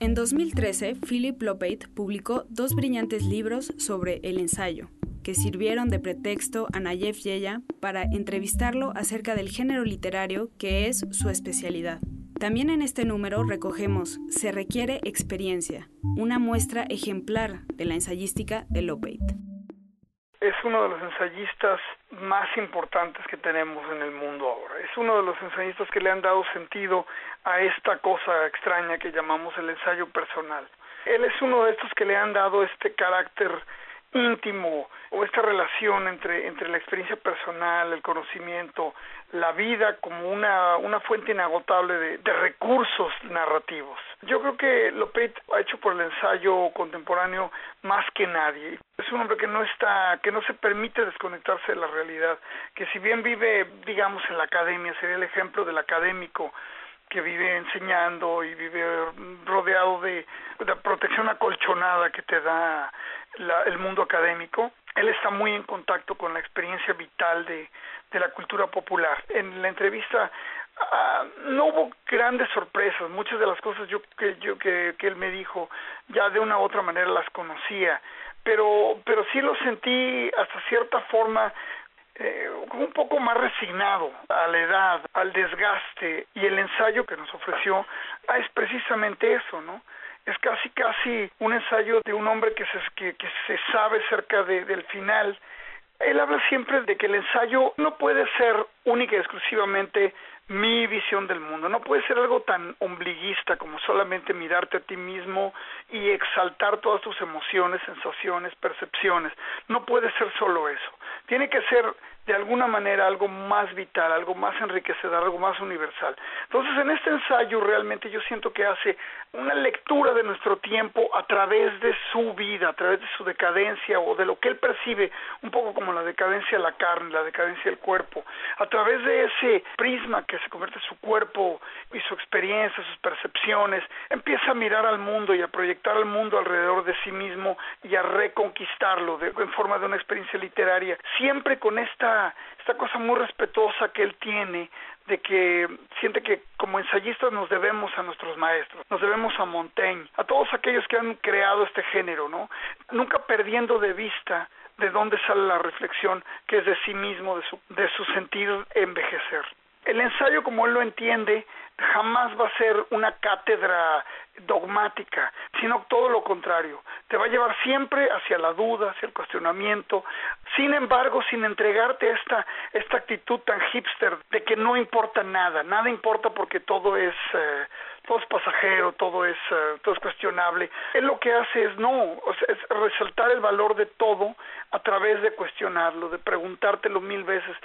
En 2013, Philip Lopate publicó dos brillantes libros sobre el ensayo, que sirvieron de pretexto a Nayef Yeya para entrevistarlo acerca del género literario que es su especialidad. También en este número recogemos Se requiere experiencia, una muestra ejemplar de la ensayística de Lopate. Es uno de los ensayistas más importantes que tenemos en el mundo ahora. Es uno de los ensayistas que le han dado sentido a esta cosa extraña que llamamos el ensayo personal. Él es uno de estos que le han dado este carácter íntimo o esta relación entre, entre la experiencia personal, el conocimiento, la vida como una, una fuente inagotable de, de recursos narrativos. Yo creo que Lopet ha hecho por el ensayo contemporáneo más que nadie. Es un hombre que no está, que no se permite desconectarse de la realidad, que si bien vive, digamos, en la academia, sería el ejemplo del académico que vive enseñando y vive rodeado de la protección acolchonada que te da el mundo académico. Él está muy en contacto con la experiencia vital de, de la cultura popular. En la entrevista ah, no hubo grandes sorpresas, muchas de las cosas yo que yo que, que él me dijo ya de una u otra manera las conocía, pero pero sí lo sentí hasta cierta forma eh, un poco más resignado a la edad, al desgaste y el ensayo que nos ofreció ah, es precisamente eso, ¿no? Es casi casi un ensayo de un hombre que se, que, que se sabe cerca de, del final. Él habla siempre de que el ensayo no puede ser única y exclusivamente mi visión del mundo. No puede ser algo tan ombliguista como solamente mirarte a ti mismo y exaltar todas tus emociones, sensaciones, percepciones. No puede ser solo eso. Tiene que ser de alguna manera algo más vital, algo más enriquecedor, algo más universal. Entonces, en este ensayo realmente yo siento que hace una lectura de nuestro tiempo a través de su vida, a través de su decadencia o de lo que él percibe, un poco como la decadencia de la carne, la decadencia del cuerpo, a través de ese prisma que se convierte en su cuerpo y su experiencia, sus percepciones, empieza a mirar al mundo y a proyectar al mundo alrededor de sí mismo y a reconquistarlo en forma de una experiencia literaria, siempre con esta cosa muy respetuosa que él tiene de que siente que como ensayistas nos debemos a nuestros maestros, nos debemos a Montaigne, a todos aquellos que han creado este género, ¿no? Nunca perdiendo de vista de dónde sale la reflexión que es de sí mismo, de su, de su sentido envejecer. El ensayo, como él lo entiende, jamás va a ser una cátedra dogmática, sino todo lo contrario. Te va a llevar siempre hacia la duda, hacia el cuestionamiento, sin embargo, sin entregarte esta, esta actitud tan hipster de que no importa nada, nada importa porque todo es, eh, todo es pasajero, todo es, eh, todo es cuestionable. Él lo que hace es no, es resaltar el valor de todo a través de cuestionarlo, de preguntártelo mil veces,